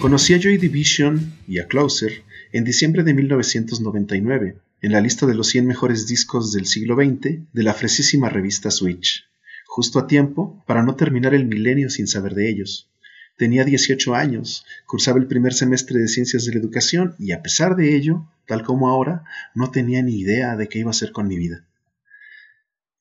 Conocí a Joy Division y a Closer en diciembre de 1999, en la lista de los 100 mejores discos del siglo XX de la fresísima revista Switch, justo a tiempo para no terminar el milenio sin saber de ellos. Tenía 18 años, cursaba el primer semestre de Ciencias de la Educación y a pesar de ello, tal como ahora, no tenía ni idea de qué iba a hacer con mi vida.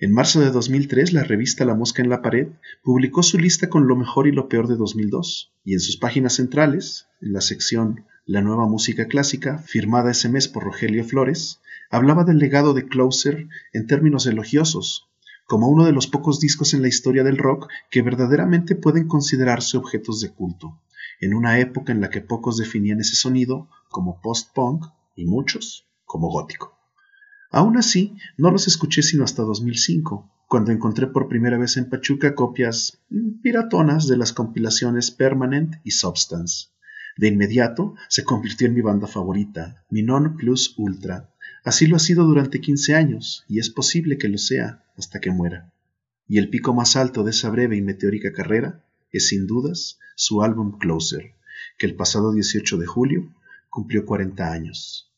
En marzo de 2003, la revista La Mosca en la Pared publicó su lista con lo mejor y lo peor de 2002, y en sus páginas centrales, en la sección La nueva música clásica, firmada ese mes por Rogelio Flores, hablaba del legado de Closer en términos elogiosos, como uno de los pocos discos en la historia del rock que verdaderamente pueden considerarse objetos de culto, en una época en la que pocos definían ese sonido como post-punk y muchos como gótico. Aún así, no los escuché sino hasta 2005, cuando encontré por primera vez en Pachuca copias piratonas de las compilaciones Permanent y Substance. De inmediato se convirtió en mi banda favorita, mi non plus ultra. Así lo ha sido durante 15 años, y es posible que lo sea hasta que muera. Y el pico más alto de esa breve y meteórica carrera es sin dudas su álbum Closer, que el pasado 18 de julio cumplió 40 años.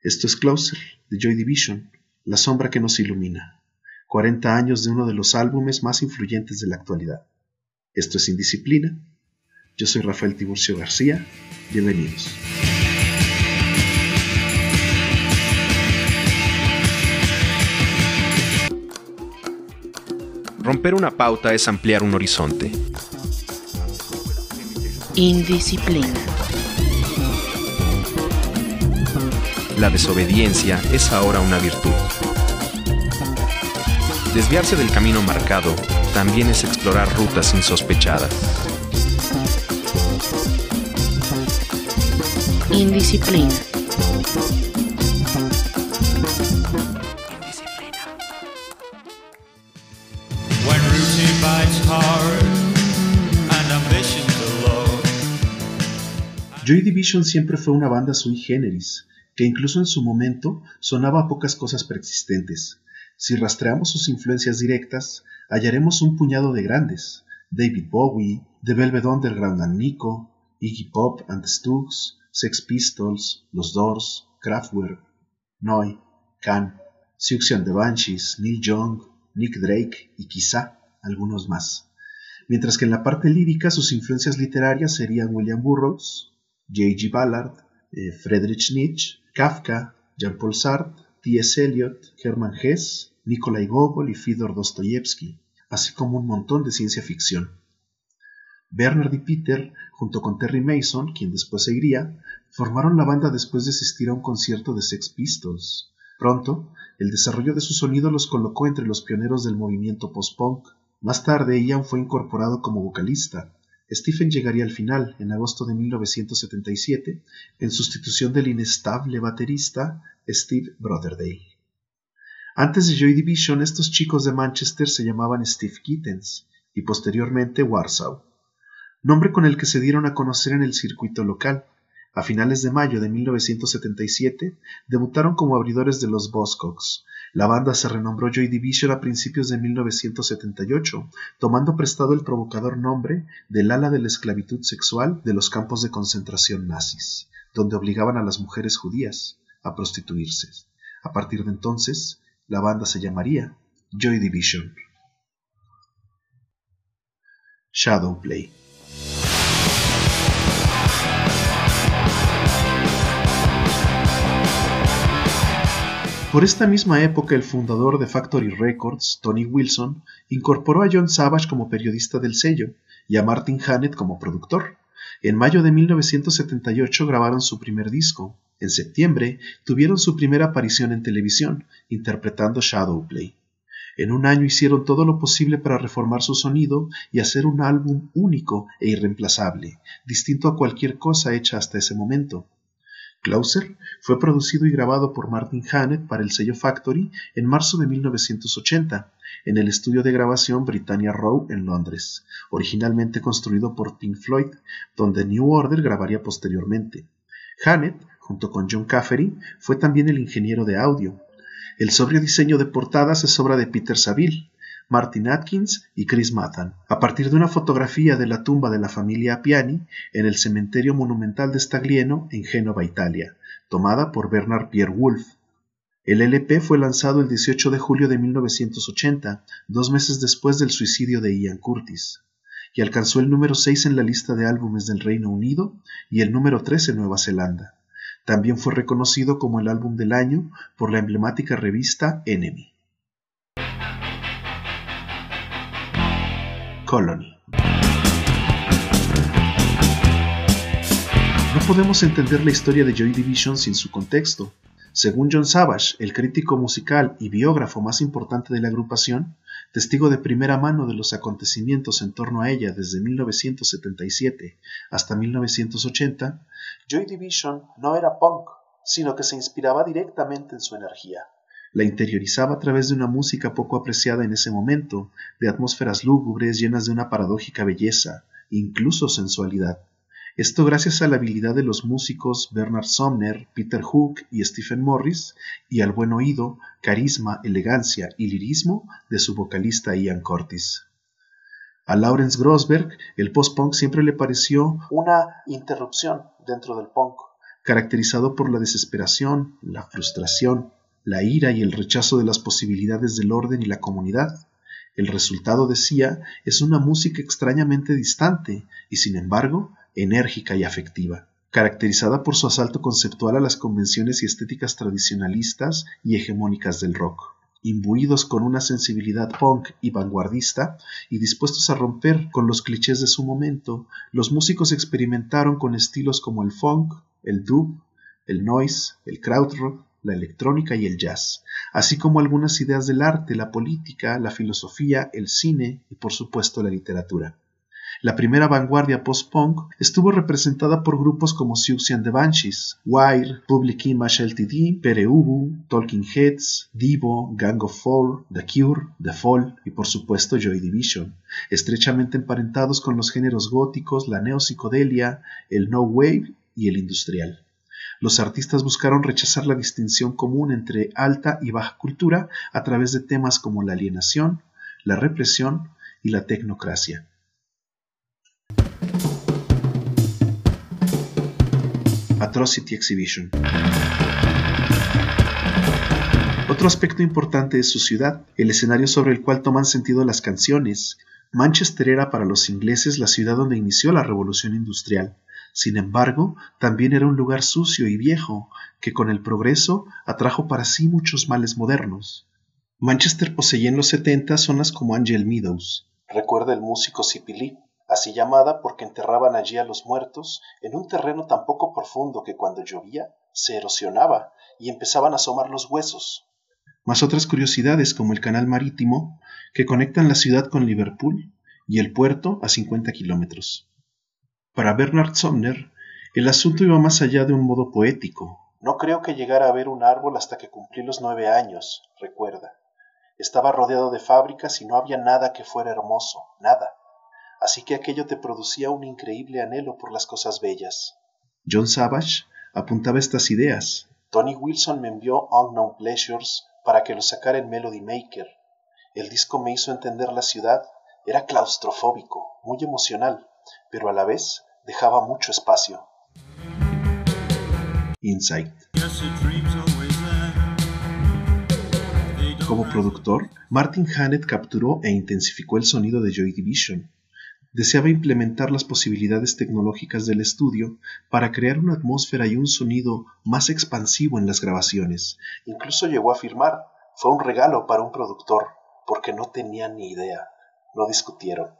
Esto es Closer, de Joy Division, la sombra que nos ilumina. 40 años de uno de los álbumes más influyentes de la actualidad. Esto es Indisciplina. Yo soy Rafael Tiburcio García. Bienvenidos. Romper una pauta es ampliar un horizonte. Indisciplina. La desobediencia es ahora una virtud. Desviarse del camino marcado también es explorar rutas insospechadas. Indisciplina. Joy Division siempre fue una banda sui generis, que incluso en su momento sonaba a pocas cosas preexistentes. Si rastreamos sus influencias directas, hallaremos un puñado de grandes: David Bowie, The Velvet Underground and Nico, Iggy Pop and the Stooges, Sex Pistols, Los Doors, Kraftwerk, Neu, Can, Siouxsie and the Banshees, Neil Young, Nick Drake y quizá algunos más. Mientras que en la parte lírica sus influencias literarias serían William Burroughs, J.G. Ballard, eh, Friedrich Nietzsche, Kafka, Jean-Paul Sartre, T.S. Eliot, Hermann Hesse, Nikolai Gogol y Fyodor Dostoyevsky, así como un montón de ciencia ficción. Bernard y Peter, junto con Terry Mason, quien después seguiría, formaron la banda después de asistir a un concierto de Sex Pistols. Pronto, el desarrollo de su sonido los colocó entre los pioneros del movimiento post-punk. Más tarde, Ian fue incorporado como vocalista. Stephen llegaría al final, en agosto de 1977, en sustitución del inestable baterista Steve Brotherdale. Antes de Joy Division, estos chicos de Manchester se llamaban Steve Kittens y posteriormente Warsaw, nombre con el que se dieron a conocer en el circuito local. A finales de mayo de 1977 debutaron como abridores de los Buzzcocks. La banda se renombró Joy Division a principios de 1978, tomando prestado el provocador nombre del ala de la esclavitud sexual de los campos de concentración nazis, donde obligaban a las mujeres judías a prostituirse. A partir de entonces, la banda se llamaría Joy Division. Shadowplay. Por esta misma época, el fundador de Factory Records, Tony Wilson, incorporó a John Savage como periodista del sello y a Martin Hannett como productor. En mayo de 1978 grabaron su primer disco. En septiembre tuvieron su primera aparición en televisión, interpretando Shadowplay. En un año hicieron todo lo posible para reformar su sonido y hacer un álbum único e irreemplazable, distinto a cualquier cosa hecha hasta ese momento. Closer fue producido y grabado por Martin Hannett para el sello Factory en marzo de 1980, en el estudio de grabación Britannia Row en Londres, originalmente construido por Pink Floyd, donde New Order grabaría posteriormente. Hannett, junto con John Caffery, fue también el ingeniero de audio. El sobrio diseño de portadas es obra de Peter Saville. Martin Atkins y Chris Mathan, a partir de una fotografía de la tumba de la familia Appiani en el cementerio monumental de Staglieno en Génova, Italia, tomada por Bernard Pierre Wolf. El LP fue lanzado el 18 de julio de 1980, dos meses después del suicidio de Ian Curtis, y alcanzó el número 6 en la lista de álbumes del Reino Unido y el número 3 en Nueva Zelanda. También fue reconocido como el álbum del año por la emblemática revista Enemy. Colony. No podemos entender la historia de Joy Division sin su contexto. Según John Savage, el crítico musical y biógrafo más importante de la agrupación, testigo de primera mano de los acontecimientos en torno a ella desde 1977 hasta 1980, Joy Division no era punk, sino que se inspiraba directamente en su energía. La interiorizaba a través de una música poco apreciada en ese momento, de atmósferas lúgubres llenas de una paradójica belleza, incluso sensualidad. Esto gracias a la habilidad de los músicos Bernard Sumner, Peter Hook y Stephen Morris, y al buen oído, carisma, elegancia y lirismo de su vocalista Ian Curtis. A Lawrence Grosberg, el post-punk siempre le pareció una interrupción dentro del punk, caracterizado por la desesperación, la frustración, la ira y el rechazo de las posibilidades del orden y la comunidad. El resultado, decía, es una música extrañamente distante y, sin embargo, enérgica y afectiva, caracterizada por su asalto conceptual a las convenciones y estéticas tradicionalistas y hegemónicas del rock. Imbuidos con una sensibilidad punk y vanguardista y dispuestos a romper con los clichés de su momento, los músicos experimentaron con estilos como el funk, el dub, el noise, el krautrock, la electrónica y el jazz, así como algunas ideas del arte, la política, la filosofía, el cine y por supuesto la literatura. La primera vanguardia post-punk estuvo representada por grupos como Siouxsie and the Banshees, Wire, Public Image Ltd, Pere Ubu, Talking Heads, Divo, Gang of Four, The Cure, The Fall y por supuesto Joy Division, estrechamente emparentados con los géneros góticos, la neopsicodelia, el no wave y el industrial. Los artistas buscaron rechazar la distinción común entre alta y baja cultura a través de temas como la alienación, la represión y la tecnocracia. Atrocity Exhibition. Otro aspecto importante es su ciudad, el escenario sobre el cual toman sentido las canciones. Manchester era para los ingleses la ciudad donde inició la revolución industrial. Sin embargo, también era un lugar sucio y viejo, que con el progreso atrajo para sí muchos males modernos. Manchester poseía en los 70 zonas como Angel Meadows. Recuerda el músico Sipilí, así llamada porque enterraban allí a los muertos en un terreno tan poco profundo que cuando llovía se erosionaba y empezaban a asomar los huesos. Más otras curiosidades como el canal marítimo que conectan la ciudad con Liverpool y el puerto a 50 kilómetros. Para Bernard Sumner, el asunto iba más allá de un modo poético. No creo que llegara a ver un árbol hasta que cumplí los nueve años, recuerda. Estaba rodeado de fábricas y no había nada que fuera hermoso, nada así que aquello te producía un increíble anhelo por las cosas bellas. John Savage apuntaba estas ideas. Tony Wilson me envió Unknown Pleasures para que lo sacara en Melody Maker. El disco me hizo entender la ciudad, era claustrofóbico, muy emocional, pero a la vez dejaba mucho espacio. Insight. Como productor, Martin Hannett capturó e intensificó el sonido de Joy Division, deseaba implementar las posibilidades tecnológicas del estudio para crear una atmósfera y un sonido más expansivo en las grabaciones. Incluso llegó a afirmar, fue un regalo para un productor, porque no tenía ni idea. No discutieron.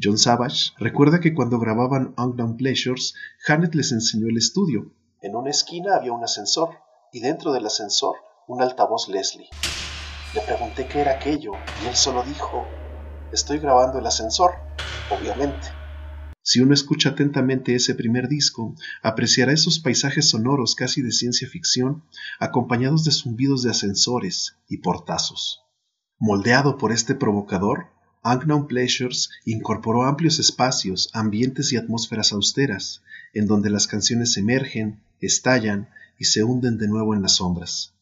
John Savage recuerda que cuando grababan Unknown Pleasures, Hannett les enseñó el estudio. En una esquina había un ascensor, y dentro del ascensor un altavoz Leslie. Le pregunté qué era aquello, y él solo dijo, estoy grabando el ascensor, obviamente. Si uno escucha atentamente ese primer disco, apreciará esos paisajes sonoros casi de ciencia ficción, acompañados de zumbidos de ascensores y portazos. Moldeado por este provocador, Unknown Pleasures incorporó amplios espacios, ambientes y atmósferas austeras, en donde las canciones emergen, estallan y se hunden de nuevo en las sombras.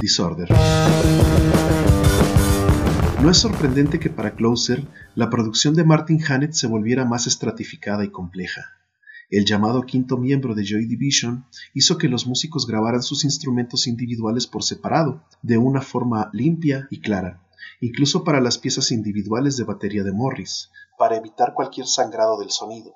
Disorder. No es sorprendente que para Closer la producción de Martin Hannett se volviera más estratificada y compleja. El llamado quinto miembro de Joy Division hizo que los músicos grabaran sus instrumentos individuales por separado, de una forma limpia y clara, incluso para las piezas individuales de batería de Morris, para evitar cualquier sangrado del sonido.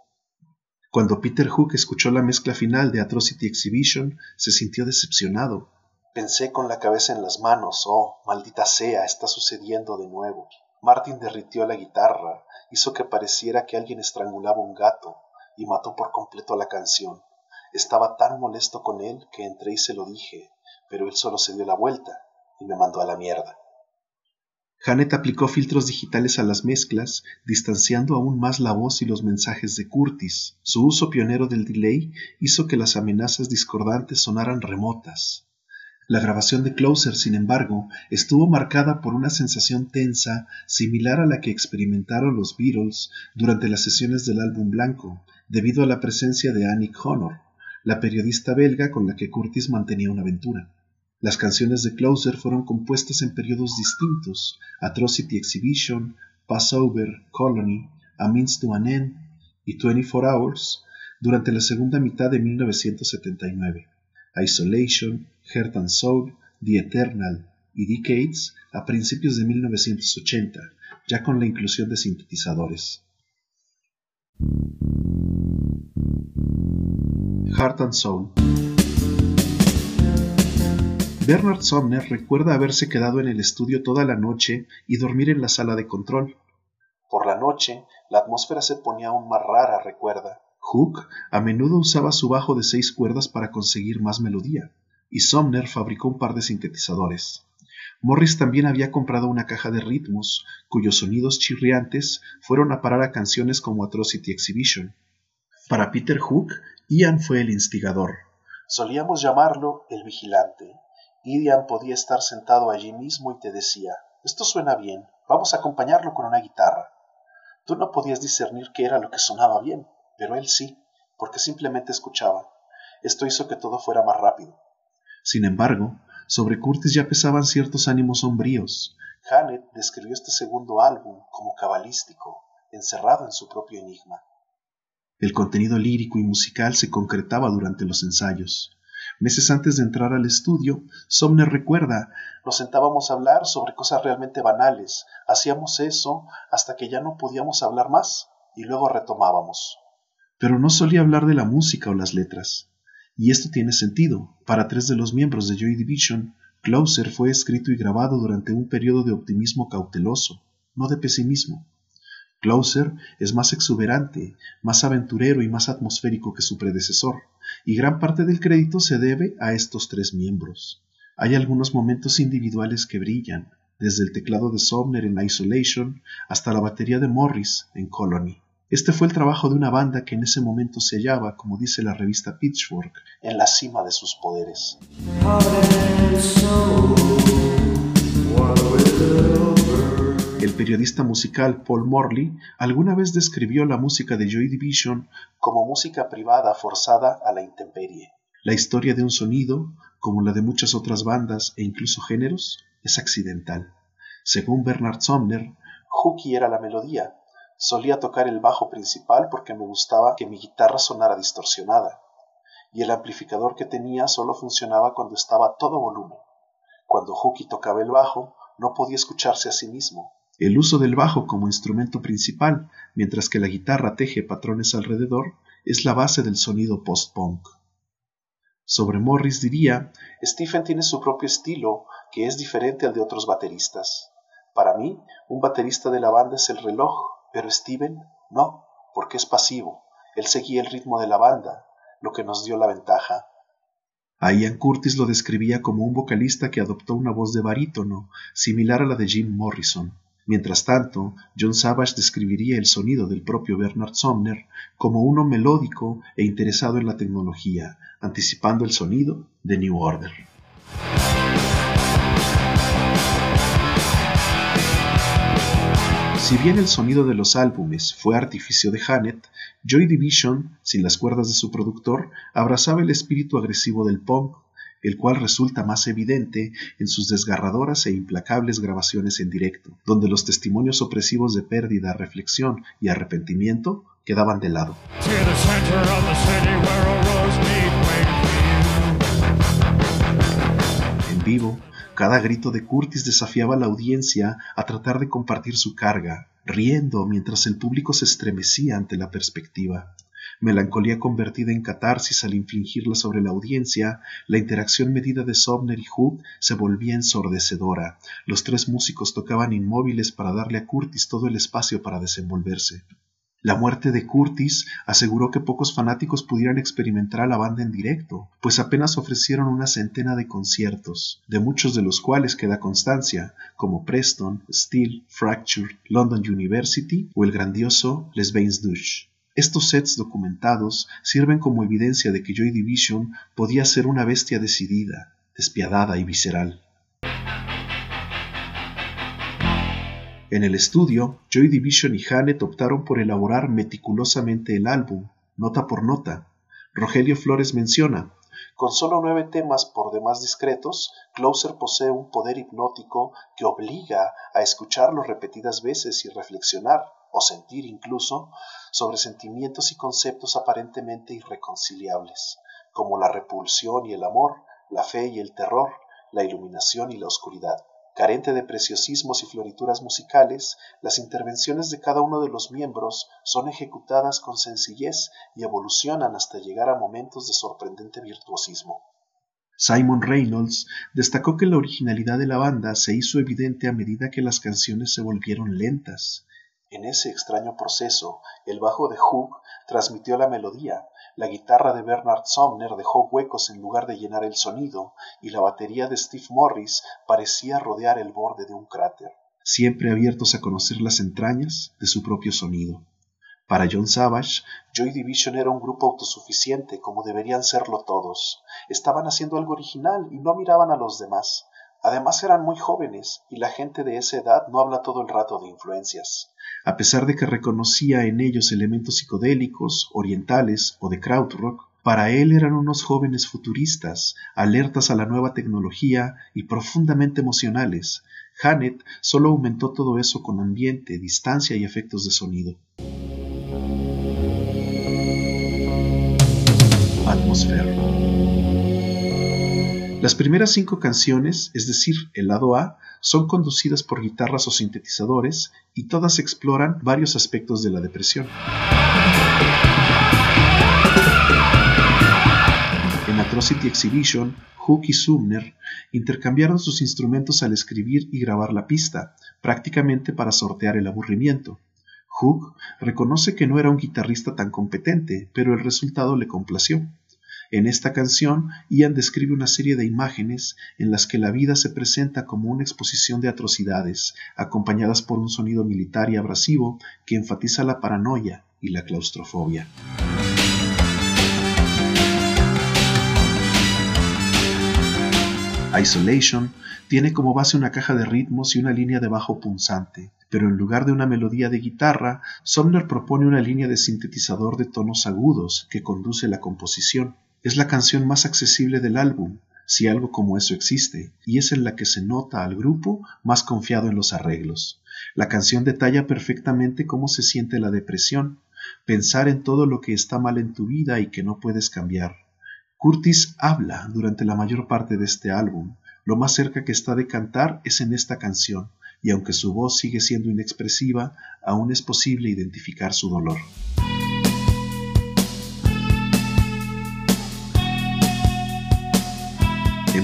Cuando Peter Hook escuchó la mezcla final de Atrocity Exhibition, se sintió decepcionado. Pensé con la cabeza en las manos, oh, maldita sea, está sucediendo de nuevo. Martin derritió la guitarra, hizo que pareciera que alguien estrangulaba un gato, y mató por completo la canción. Estaba tan molesto con él que entré y se lo dije, pero él solo se dio la vuelta y me mandó a la mierda. Janet aplicó filtros digitales a las mezclas, distanciando aún más la voz y los mensajes de Curtis. Su uso pionero del delay hizo que las amenazas discordantes sonaran remotas. La grabación de Closer, sin embargo, estuvo marcada por una sensación tensa similar a la que experimentaron los Beatles durante las sesiones del álbum blanco, debido a la presencia de Annie Connor, la periodista belga con la que Curtis mantenía una aventura. Las canciones de Closer fueron compuestas en periodos distintos, Atrocity Exhibition, Passover, Colony, A Means to an End y 24 Hours, durante la segunda mitad de 1979, Isolation, Heart and Soul, The Eternal y Decades a principios de 1980, ya con la inclusión de sintetizadores. Heart and Soul Bernard Sumner recuerda haberse quedado en el estudio toda la noche y dormir en la sala de control. Por la noche, la atmósfera se ponía aún más rara, recuerda. Hook a menudo usaba su bajo de seis cuerdas para conseguir más melodía, y Sumner fabricó un par de sintetizadores. Morris también había comprado una caja de ritmos, cuyos sonidos chirriantes fueron a parar a canciones como Atrocity Exhibition. Para Peter Hook, Ian fue el instigador. Solíamos llamarlo el vigilante, Ian podía estar sentado allí mismo y te decía, esto suena bien, vamos a acompañarlo con una guitarra. Tú no podías discernir qué era lo que sonaba bien, pero él sí, porque simplemente escuchaba. Esto hizo que todo fuera más rápido. Sin embargo, sobre Curtis ya pesaban ciertos ánimos sombríos. Hannett describió este segundo álbum como cabalístico, encerrado en su propio enigma. El contenido lírico y musical se concretaba durante los ensayos. Meses antes de entrar al estudio, Somner recuerda, nos sentábamos a hablar sobre cosas realmente banales, hacíamos eso hasta que ya no podíamos hablar más y luego retomábamos. Pero no solía hablar de la música o las letras. Y esto tiene sentido. Para tres de los miembros de Joy Division, Closer fue escrito y grabado durante un periodo de optimismo cauteloso, no de pesimismo. Closer es más exuberante, más aventurero y más atmosférico que su predecesor, y gran parte del crédito se debe a estos tres miembros. Hay algunos momentos individuales que brillan, desde el teclado de Somner en Isolation hasta la batería de Morris en Colony. Este fue el trabajo de una banda que en ese momento se hallaba, como dice la revista Pitchfork, en la cima de sus poderes. El periodista musical Paul Morley alguna vez describió la música de Joy Division como música privada forzada a la intemperie. La historia de un sonido, como la de muchas otras bandas e incluso géneros, es accidental. Según Bernard Sumner, Hookie era la melodía. Solía tocar el bajo principal porque me gustaba que mi guitarra sonara distorsionada, y el amplificador que tenía solo funcionaba cuando estaba a todo volumen. Cuando Hookie tocaba el bajo, no podía escucharse a sí mismo, el uso del bajo como instrumento principal, mientras que la guitarra teje patrones alrededor, es la base del sonido post-punk. Sobre Morris diría, Stephen tiene su propio estilo, que es diferente al de otros bateristas. Para mí, un baterista de la banda es el reloj, pero Steven no, porque es pasivo. Él seguía el ritmo de la banda, lo que nos dio la ventaja. A Ian Curtis lo describía como un vocalista que adoptó una voz de barítono, similar a la de Jim Morrison. Mientras tanto, John Savage describiría el sonido del propio Bernard Sumner como uno melódico e interesado en la tecnología, anticipando el sonido de New Order. Si bien el sonido de los álbumes fue artificio de Hannett, Joy Division, sin las cuerdas de su productor, abrazaba el espíritu agresivo del punk, el cual resulta más evidente en sus desgarradoras e implacables grabaciones en directo, donde los testimonios opresivos de pérdida, reflexión y arrepentimiento quedaban de lado. En vivo, cada grito de Curtis desafiaba a la audiencia a tratar de compartir su carga, riendo mientras el público se estremecía ante la perspectiva. Melancolía convertida en catarsis al infligirla sobre la audiencia, la interacción medida de Sobner y Hook se volvía ensordecedora. Los tres músicos tocaban inmóviles para darle a Curtis todo el espacio para desenvolverse. La muerte de Curtis aseguró que pocos fanáticos pudieran experimentar a la banda en directo, pues apenas ofrecieron una centena de conciertos, de muchos de los cuales queda constancia, como Preston, Steel, Fracture, London University o el grandioso Les Bains Douche. Estos sets documentados sirven como evidencia de que Joy Division podía ser una bestia decidida, despiadada y visceral. En el estudio, Joy Division y Janet optaron por elaborar meticulosamente el álbum, nota por nota. Rogelio Flores menciona, con solo nueve temas por demás discretos, Closer posee un poder hipnótico que obliga a escucharlo repetidas veces y reflexionar, o sentir incluso, sobre sentimientos y conceptos aparentemente irreconciliables, como la repulsión y el amor, la fe y el terror, la iluminación y la oscuridad. Carente de preciosismos y florituras musicales, las intervenciones de cada uno de los miembros son ejecutadas con sencillez y evolucionan hasta llegar a momentos de sorprendente virtuosismo. Simon Reynolds destacó que la originalidad de la banda se hizo evidente a medida que las canciones se volvieron lentas. En ese extraño proceso, el bajo de Hook transmitió la melodía, la guitarra de Bernard Sumner dejó huecos en lugar de llenar el sonido, y la batería de Steve Morris parecía rodear el borde de un cráter, siempre abiertos a conocer las entrañas de su propio sonido. Para John Savage, Joy Division era un grupo autosuficiente como deberían serlo todos. Estaban haciendo algo original y no miraban a los demás. Además eran muy jóvenes y la gente de esa edad no habla todo el rato de influencias. A pesar de que reconocía en ellos elementos psicodélicos, orientales o de krautrock, para él eran unos jóvenes futuristas, alertas a la nueva tecnología y profundamente emocionales. Janet solo aumentó todo eso con ambiente, distancia y efectos de sonido. Atmósfera. Las primeras cinco canciones, es decir, el lado A, son conducidas por guitarras o sintetizadores y todas exploran varios aspectos de la depresión. En Atrocity Exhibition, Hook y Sumner intercambiaron sus instrumentos al escribir y grabar la pista, prácticamente para sortear el aburrimiento. Hook reconoce que no era un guitarrista tan competente, pero el resultado le complació. En esta canción, Ian describe una serie de imágenes en las que la vida se presenta como una exposición de atrocidades, acompañadas por un sonido militar y abrasivo que enfatiza la paranoia y la claustrofobia. Isolation tiene como base una caja de ritmos y una línea de bajo punzante, pero en lugar de una melodía de guitarra, Sumner propone una línea de sintetizador de tonos agudos que conduce la composición. Es la canción más accesible del álbum, si algo como eso existe, y es en la que se nota al grupo más confiado en los arreglos. La canción detalla perfectamente cómo se siente la depresión, pensar en todo lo que está mal en tu vida y que no puedes cambiar. Curtis habla durante la mayor parte de este álbum. Lo más cerca que está de cantar es en esta canción, y aunque su voz sigue siendo inexpresiva, aún es posible identificar su dolor.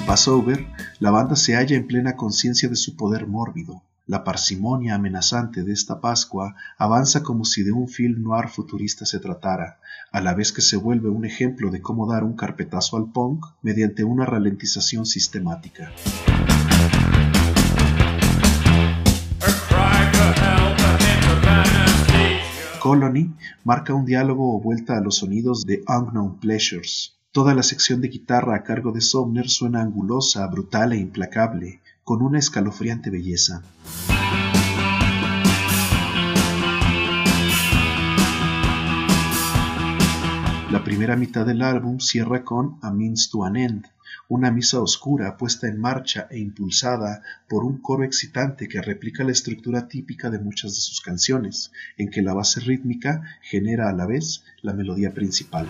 Passover, la banda se halla en plena conciencia de su poder mórbido. La parsimonia amenazante de esta Pascua avanza como si de un film noir futurista se tratara, a la vez que se vuelve un ejemplo de cómo dar un carpetazo al punk mediante una ralentización sistemática. Colony marca un diálogo o vuelta a los sonidos de Unknown Pleasures. Toda la sección de guitarra a cargo de Sumner suena angulosa, brutal e implacable, con una escalofriante belleza. La primera mitad del álbum cierra con A Means to an End, una misa oscura puesta en marcha e impulsada por un coro excitante que replica la estructura típica de muchas de sus canciones, en que la base rítmica genera a la vez la melodía principal.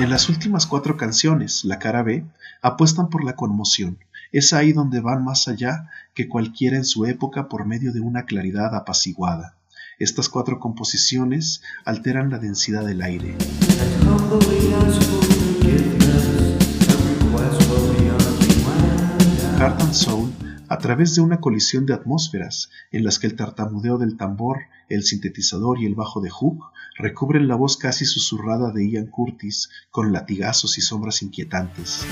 En las últimas cuatro canciones, la cara B, apuestan por la conmoción. Es ahí donde van más allá que cualquiera en su época por medio de una claridad apaciguada. Estas cuatro composiciones alteran la densidad del aire. Heart and Soul, a través de una colisión de atmósferas en las que el tartamudeo del tambor, el sintetizador y el bajo de Hook recubren la voz casi susurrada de Ian Curtis con latigazos y sombras inquietantes.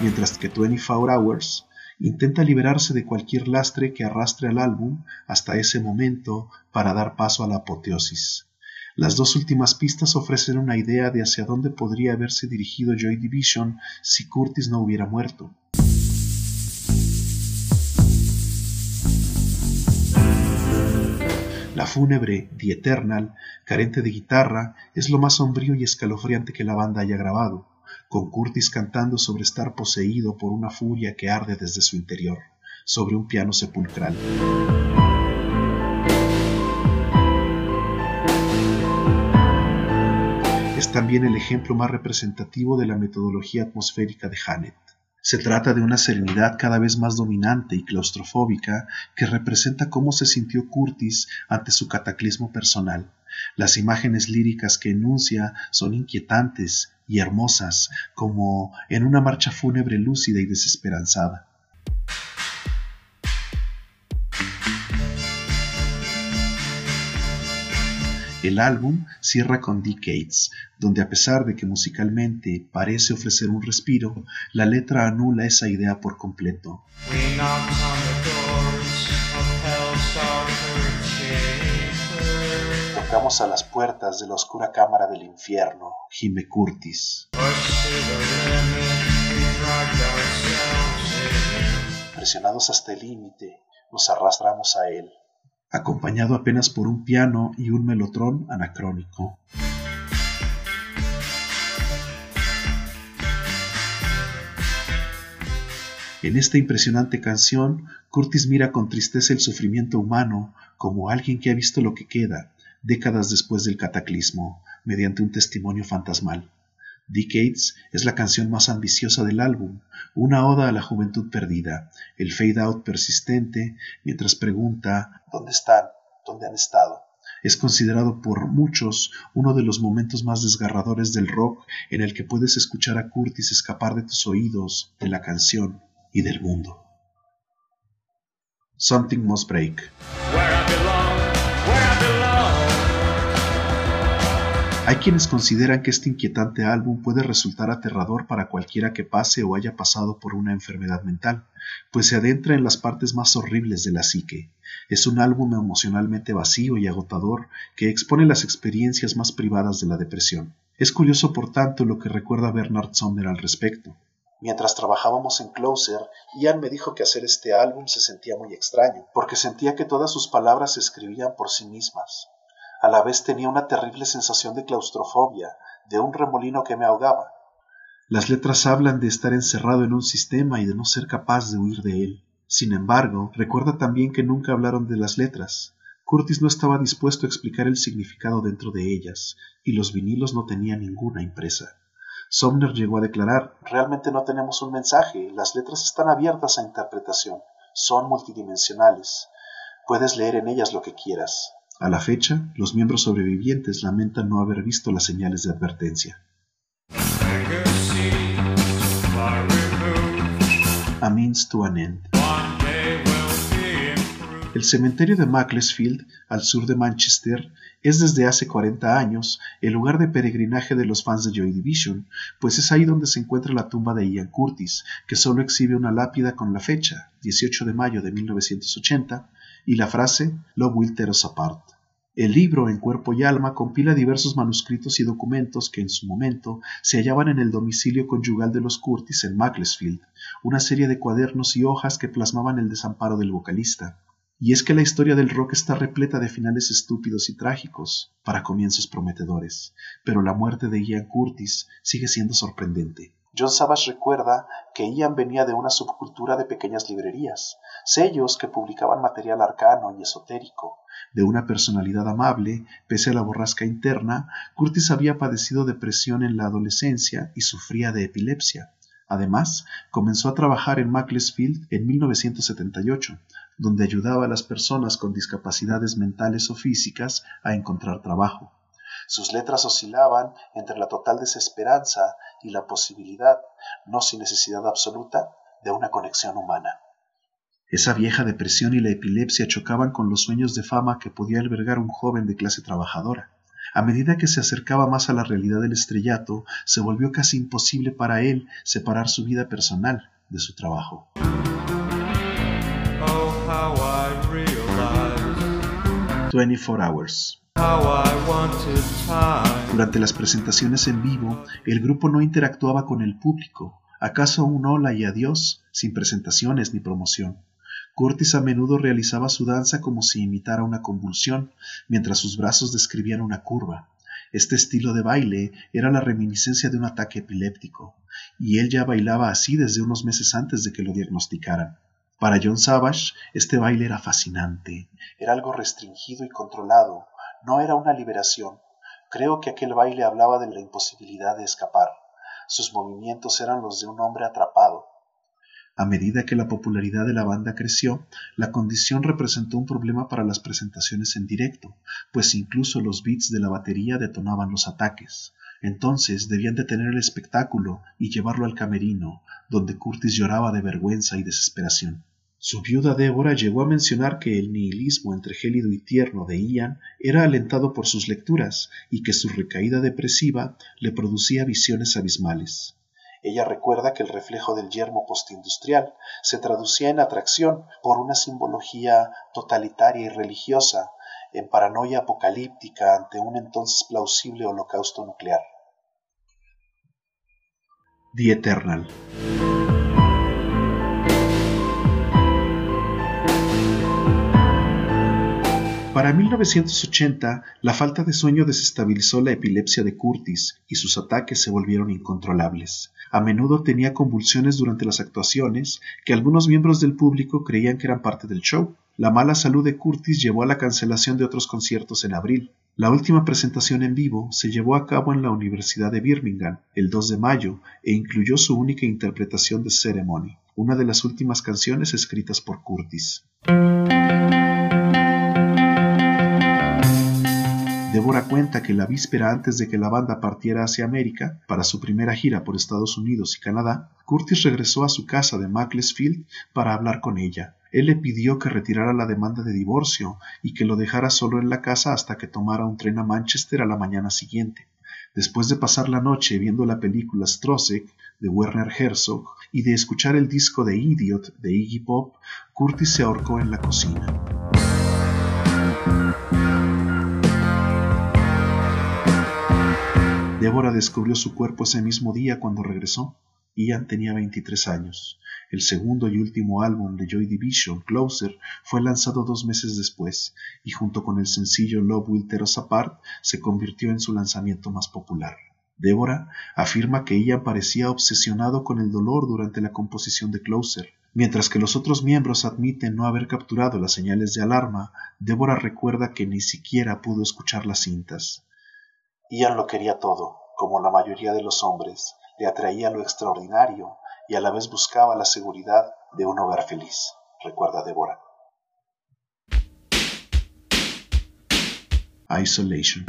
Mientras que 24 Hours intenta liberarse de cualquier lastre que arrastre al álbum hasta ese momento para dar paso a la apoteosis. Las dos últimas pistas ofrecen una idea de hacia dónde podría haberse dirigido Joy Division si Curtis no hubiera muerto. La fúnebre The Eternal, carente de guitarra, es lo más sombrío y escalofriante que la banda haya grabado, con Curtis cantando sobre estar poseído por una furia que arde desde su interior, sobre un piano sepulcral. El ejemplo más representativo de la metodología atmosférica de Hannett. Se trata de una serenidad cada vez más dominante y claustrofóbica que representa cómo se sintió Curtis ante su cataclismo personal. Las imágenes líricas que enuncia son inquietantes y hermosas, como en una marcha fúnebre lúcida y desesperanzada. El álbum cierra con Decades, donde a pesar de que musicalmente parece ofrecer un respiro, la letra anula esa idea por completo. Tocamos a las puertas de la oscura cámara del infierno, gime Curtis. Presionados hasta el límite, nos arrastramos a él, acompañado apenas por un piano y un melotrón anacrónico. En esta impresionante canción, Curtis mira con tristeza el sufrimiento humano como alguien que ha visto lo que queda, décadas después del cataclismo, mediante un testimonio fantasmal. Decades es la canción más ambiciosa del álbum, una oda a la juventud perdida, el fade out persistente, mientras pregunta ¿Dónde están? ¿Dónde han estado? Es considerado por muchos uno de los momentos más desgarradores del rock en el que puedes escuchar a Curtis escapar de tus oídos, de la canción y del mundo. Something Must Break. Hay quienes consideran que este inquietante álbum puede resultar aterrador para cualquiera que pase o haya pasado por una enfermedad mental, pues se adentra en las partes más horribles de la psique. Es un álbum emocionalmente vacío y agotador que expone las experiencias más privadas de la depresión. Es curioso, por tanto, lo que recuerda Bernard Sommer al respecto. Mientras trabajábamos en Closer, Ian me dijo que hacer este álbum se sentía muy extraño, porque sentía que todas sus palabras se escribían por sí mismas. A la vez tenía una terrible sensación de claustrofobia, de un remolino que me ahogaba. Las letras hablan de estar encerrado en un sistema y de no ser capaz de huir de él. Sin embargo, recuerda también que nunca hablaron de las letras. Curtis no estaba dispuesto a explicar el significado dentro de ellas, y los vinilos no tenían ninguna impresa. Somner llegó a declarar, realmente no tenemos un mensaje, las letras están abiertas a interpretación, son multidimensionales, puedes leer en ellas lo que quieras. A la fecha, los miembros sobrevivientes lamentan no haber visto las señales de advertencia. A Means to an End. El cementerio de Macclesfield, al sur de Manchester, es desde hace 40 años el lugar de peregrinaje de los fans de Joy Division, pues es ahí donde se encuentra la tumba de Ian Curtis, que solo exhibe una lápida con la fecha, 18 de mayo de 1980, y la frase Love will tear us apart. El libro, en cuerpo y alma, compila diversos manuscritos y documentos que en su momento se hallaban en el domicilio conyugal de los Curtis en Macclesfield, una serie de cuadernos y hojas que plasmaban el desamparo del vocalista. Y es que la historia del rock está repleta de finales estúpidos y trágicos para comienzos prometedores, pero la muerte de Ian Curtis sigue siendo sorprendente. John Savage recuerda que Ian venía de una subcultura de pequeñas librerías, sellos que publicaban material arcano y esotérico. De una personalidad amable, pese a la borrasca interna, Curtis había padecido depresión en la adolescencia y sufría de epilepsia. Además, comenzó a trabajar en Macclesfield en 1978, donde ayudaba a las personas con discapacidades mentales o físicas a encontrar trabajo. Sus letras oscilaban entre la total desesperanza y la posibilidad, no sin necesidad absoluta, de una conexión humana. Esa vieja depresión y la epilepsia chocaban con los sueños de fama que podía albergar un joven de clase trabajadora. A medida que se acercaba más a la realidad del estrellato, se volvió casi imposible para él separar su vida personal de su trabajo. Oh, how I realize 24 Hours. Durante las presentaciones en vivo, el grupo no interactuaba con el público, acaso un hola y adiós, sin presentaciones ni promoción. Curtis a menudo realizaba su danza como si imitara una convulsión, mientras sus brazos describían una curva. Este estilo de baile era la reminiscencia de un ataque epiléptico, y él ya bailaba así desde unos meses antes de que lo diagnosticaran. Para John Savage, este baile era fascinante, era algo restringido y controlado, no era una liberación. Creo que aquel baile hablaba de la imposibilidad de escapar. Sus movimientos eran los de un hombre atrapado. A medida que la popularidad de la banda creció, la condición representó un problema para las presentaciones en directo, pues incluso los beats de la batería detonaban los ataques. Entonces debían detener el espectáculo y llevarlo al camerino, donde Curtis lloraba de vergüenza y desesperación. Su viuda Débora llegó a mencionar que el nihilismo entre gélido y tierno de Ian era alentado por sus lecturas y que su recaída depresiva le producía visiones abismales. Ella recuerda que el reflejo del yermo postindustrial se traducía en atracción por una simbología totalitaria y religiosa, en paranoia apocalíptica ante un entonces plausible holocausto nuclear. The Eternal. Para 1980, la falta de sueño desestabilizó la epilepsia de Curtis y sus ataques se volvieron incontrolables. A menudo tenía convulsiones durante las actuaciones que algunos miembros del público creían que eran parte del show. La mala salud de Curtis llevó a la cancelación de otros conciertos en abril. La última presentación en vivo se llevó a cabo en la Universidad de Birmingham el 2 de mayo e incluyó su única interpretación de Ceremony, una de las últimas canciones escritas por Curtis. Débora cuenta que la víspera antes de que la banda partiera hacia América para su primera gira por Estados Unidos y Canadá, Curtis regresó a su casa de Macclesfield para hablar con ella. Él le pidió que retirara la demanda de divorcio y que lo dejara solo en la casa hasta que tomara un tren a Manchester a la mañana siguiente. Después de pasar la noche viendo la película Strossek de Werner Herzog y de escuchar el disco de Idiot de Iggy Pop, Curtis se ahorcó en la cocina. Débora descubrió su cuerpo ese mismo día cuando regresó. Ian tenía 23 años. El segundo y último álbum de Joy Division, Closer, fue lanzado dos meses después y junto con el sencillo Love Will Tear Us Apart se convirtió en su lanzamiento más popular. Débora afirma que Ian parecía obsesionado con el dolor durante la composición de Closer. Mientras que los otros miembros admiten no haber capturado las señales de alarma, Débora recuerda que ni siquiera pudo escuchar las cintas. Ian lo quería todo, como la mayoría de los hombres, le atraía lo extraordinario y a la vez buscaba la seguridad de un hogar feliz, recuerda Débora. Isolation.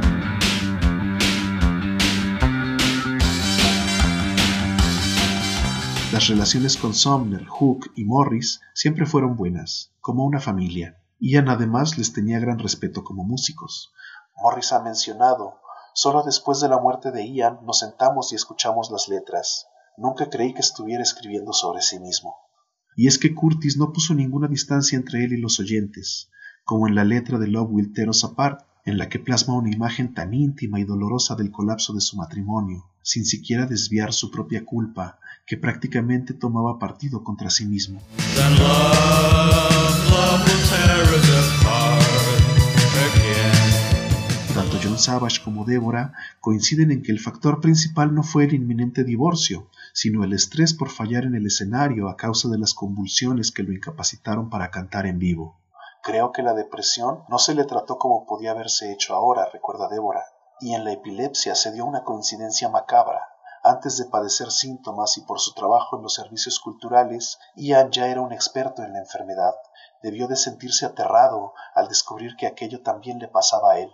Las relaciones con Sumner, Hook y Morris siempre fueron buenas, como una familia. Ian además les tenía gran respeto como músicos. Morris ha mencionado Solo después de la muerte de Ian nos sentamos y escuchamos las letras. Nunca creí que estuviera escribiendo sobre sí mismo. Y es que Curtis no puso ninguna distancia entre él y los oyentes. Como en la letra de Love Will Tear Us Apart, en la que plasma una imagen tan íntima y dolorosa del colapso de su matrimonio, sin siquiera desviar su propia culpa, que prácticamente tomaba partido contra sí mismo. John Savage como Débora coinciden en que el factor principal no fue el inminente divorcio, sino el estrés por fallar en el escenario a causa de las convulsiones que lo incapacitaron para cantar en vivo. Creo que la depresión no se le trató como podía haberse hecho ahora, recuerda Débora, y en la epilepsia se dio una coincidencia macabra. Antes de padecer síntomas y por su trabajo en los servicios culturales, Ian ya era un experto en la enfermedad. Debió de sentirse aterrado al descubrir que aquello también le pasaba a él.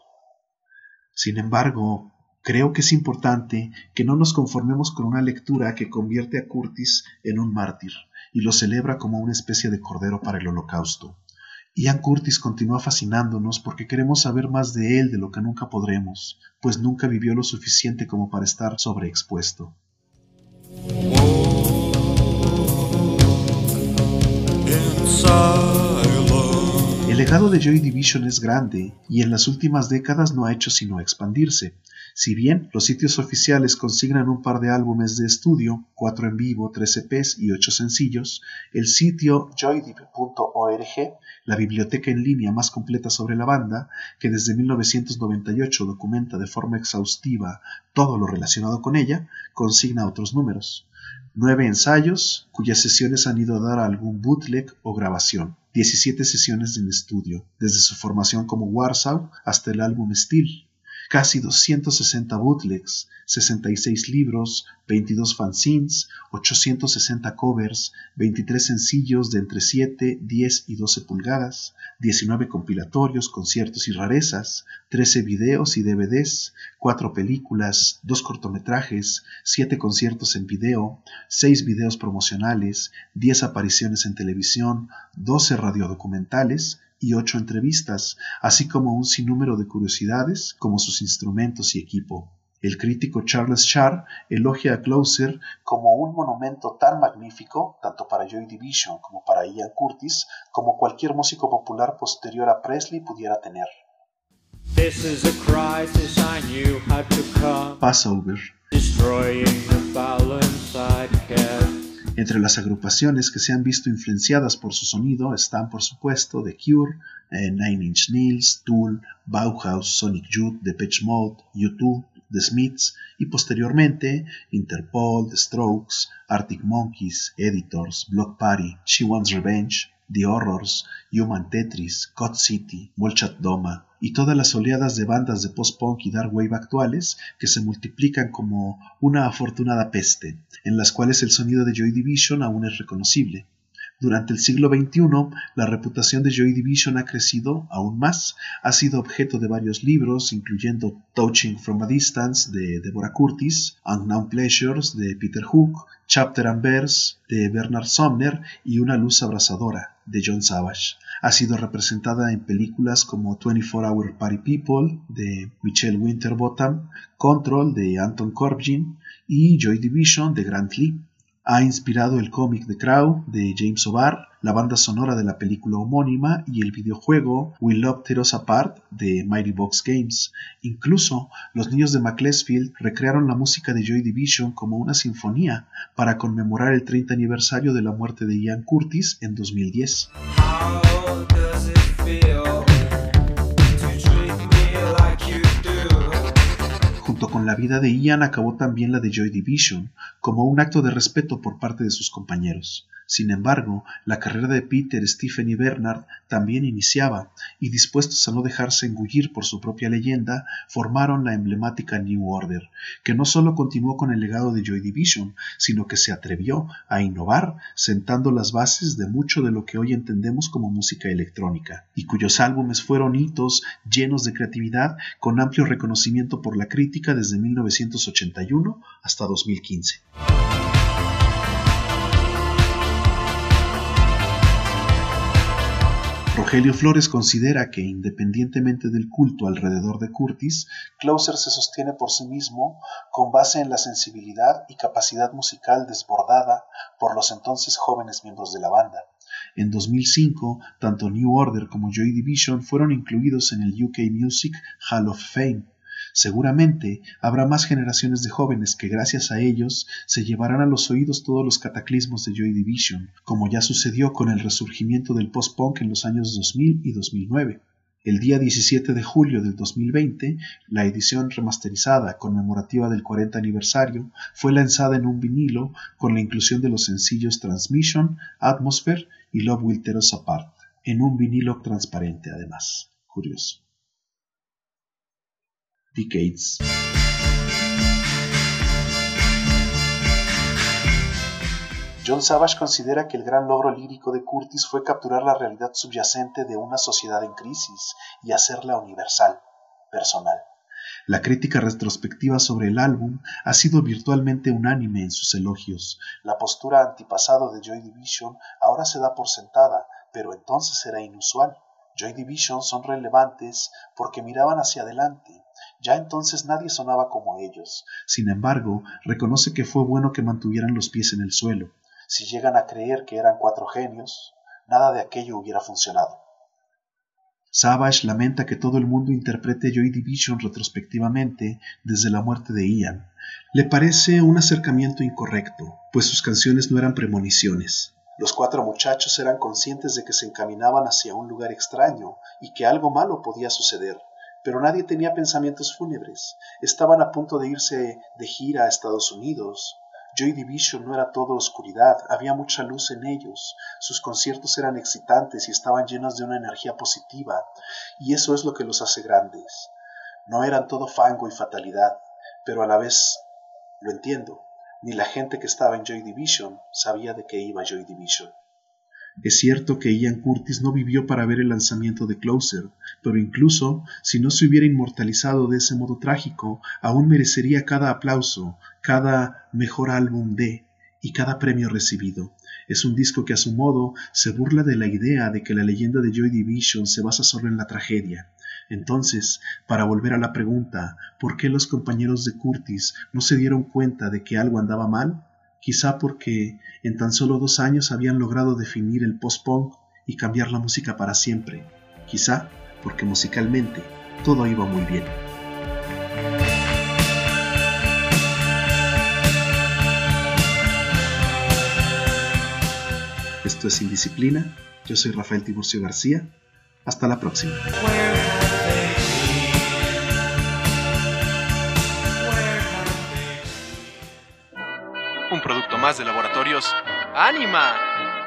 Sin embargo, creo que es importante que no nos conformemos con una lectura que convierte a Curtis en un mártir y lo celebra como una especie de cordero para el holocausto. Ian Curtis continúa fascinándonos porque queremos saber más de él de lo que nunca podremos, pues nunca vivió lo suficiente como para estar sobreexpuesto. Legado de Joy Division es grande y en las últimas décadas no ha hecho sino expandirse. Si bien los sitios oficiales consignan un par de álbumes de estudio, cuatro en vivo, tres EPs y ocho sencillos, el sitio joydiv.org, la biblioteca en línea más completa sobre la banda, que desde 1998 documenta de forma exhaustiva todo lo relacionado con ella, consigna otros números. Nueve ensayos, cuyas sesiones han ido a dar algún bootleg o grabación. 17 sesiones en estudio, desde su formación como Warsaw hasta el álbum Steel. Casi 260 bootlegs, 66 libros, 22 fanzines, 860 covers, 23 sencillos de entre 7, 10 y 12 pulgadas, 19 compilatorios, conciertos y rarezas, 13 videos y DVDs, 4 películas, 2 cortometrajes, 7 conciertos en video, 6 videos promocionales, 10 apariciones en televisión, 12 radiodocumentales, y ocho entrevistas, así como un sinnúmero de curiosidades como sus instrumentos y equipo. El crítico Charles Sharp elogia a Closer como un monumento tan magnífico, tanto para Joy Division como para Ian Curtis, como cualquier músico popular posterior a Presley pudiera tener. This is a crisis I knew had to come. Passover. Destroying Entre las agrupaciones que se han visto influenciadas por su sonido están, por supuesto, The Cure, eh, Nine Inch Nails, Tool, Bauhaus, Sonic Youth, Depeche Mode, U2, The Smiths y posteriormente Interpol, The Strokes, Arctic Monkeys, Editors, Block Party, She Wants Revenge, The Horrors, Human Tetris, God City, Molchat Doma y todas las oleadas de bandas de post-punk y dark wave actuales que se multiplican como una afortunada peste, en las cuales el sonido de Joy Division aún es reconocible. Durante el siglo XXI, la reputación de Joy Division ha crecido aún más, ha sido objeto de varios libros, incluyendo Touching from a Distance de Deborah Curtis, Unknown Pleasures de Peter Hook, Chapter and Verse de Bernard Sumner y Una luz abrasadora de John Savage. Ha sido representada en películas como 24 Hour Party People de Michelle Winterbottom, Control de Anton Corbijn y Joy Division de Grant Lee. Ha inspirado el cómic The Crow de James O'Barr, la banda sonora de la película homónima y el videojuego We Love Tear Us Apart de Mighty Box Games. Incluso los niños de Macclesfield recrearon la música de Joy Division como una sinfonía para conmemorar el 30 aniversario de la muerte de Ian Curtis en 2010. How does it feel la vida de Ian acabó también la de Joy Division, como un acto de respeto por parte de sus compañeros. Sin embargo, la carrera de Peter, Stephen y Bernard también iniciaba, y dispuestos a no dejarse engullir por su propia leyenda, formaron la emblemática New Order, que no solo continuó con el legado de Joy Division, sino que se atrevió a innovar, sentando las bases de mucho de lo que hoy entendemos como música electrónica, y cuyos álbumes fueron hitos llenos de creatividad, con amplio reconocimiento por la crítica desde 1981 hasta 2015. Rogelio Flores considera que, independientemente del culto alrededor de Curtis, Closer se sostiene por sí mismo con base en la sensibilidad y capacidad musical desbordada por los entonces jóvenes miembros de la banda. En 2005, tanto New Order como Joy Division fueron incluidos en el UK Music Hall of Fame. Seguramente habrá más generaciones de jóvenes que gracias a ellos se llevarán a los oídos todos los cataclismos de Joy Division, como ya sucedió con el resurgimiento del post-punk en los años 2000 y 2009. El día 17 de julio del 2020, la edición remasterizada conmemorativa del 40 aniversario fue lanzada en un vinilo con la inclusión de los sencillos Transmission, Atmosphere y Love Will Tear Us Apart, en un vinilo transparente además. Curioso. Decades. John Savage considera que el gran logro lírico de Curtis fue capturar la realidad subyacente de una sociedad en crisis y hacerla universal, personal. La crítica retrospectiva sobre el álbum ha sido virtualmente unánime en sus elogios. La postura antipasado de Joy Division ahora se da por sentada, pero entonces era inusual. Joy Division son relevantes porque miraban hacia adelante. Ya entonces nadie sonaba como ellos. Sin embargo, reconoce que fue bueno que mantuvieran los pies en el suelo. Si llegan a creer que eran cuatro genios, nada de aquello hubiera funcionado. Savage lamenta que todo el mundo interprete Joy Division retrospectivamente desde la muerte de Ian. Le parece un acercamiento incorrecto, pues sus canciones no eran premoniciones. Los cuatro muchachos eran conscientes de que se encaminaban hacia un lugar extraño y que algo malo podía suceder, pero nadie tenía pensamientos fúnebres. Estaban a punto de irse de gira a Estados Unidos, Joy Division no era todo oscuridad, había mucha luz en ellos, sus conciertos eran excitantes y estaban llenos de una energía positiva, y eso es lo que los hace grandes. No eran todo fango y fatalidad, pero a la vez lo entiendo, ni la gente que estaba en Joy Division sabía de qué iba Joy Division. Es cierto que Ian Curtis no vivió para ver el lanzamiento de Closer, pero incluso si no se hubiera inmortalizado de ese modo trágico, aún merecería cada aplauso, cada mejor álbum de y cada premio recibido. Es un disco que a su modo se burla de la idea de que la leyenda de Joy Division se basa solo en la tragedia. Entonces, para volver a la pregunta, ¿por qué los compañeros de Curtis no se dieron cuenta de que algo andaba mal? Quizá porque en tan solo dos años habían logrado definir el post-punk y cambiar la música para siempre, quizá porque musicalmente todo iba muy bien. Esto es Indisciplina, yo soy Rafael Tiburcio García, hasta la próxima. Producto más de laboratorios. ¡Anima!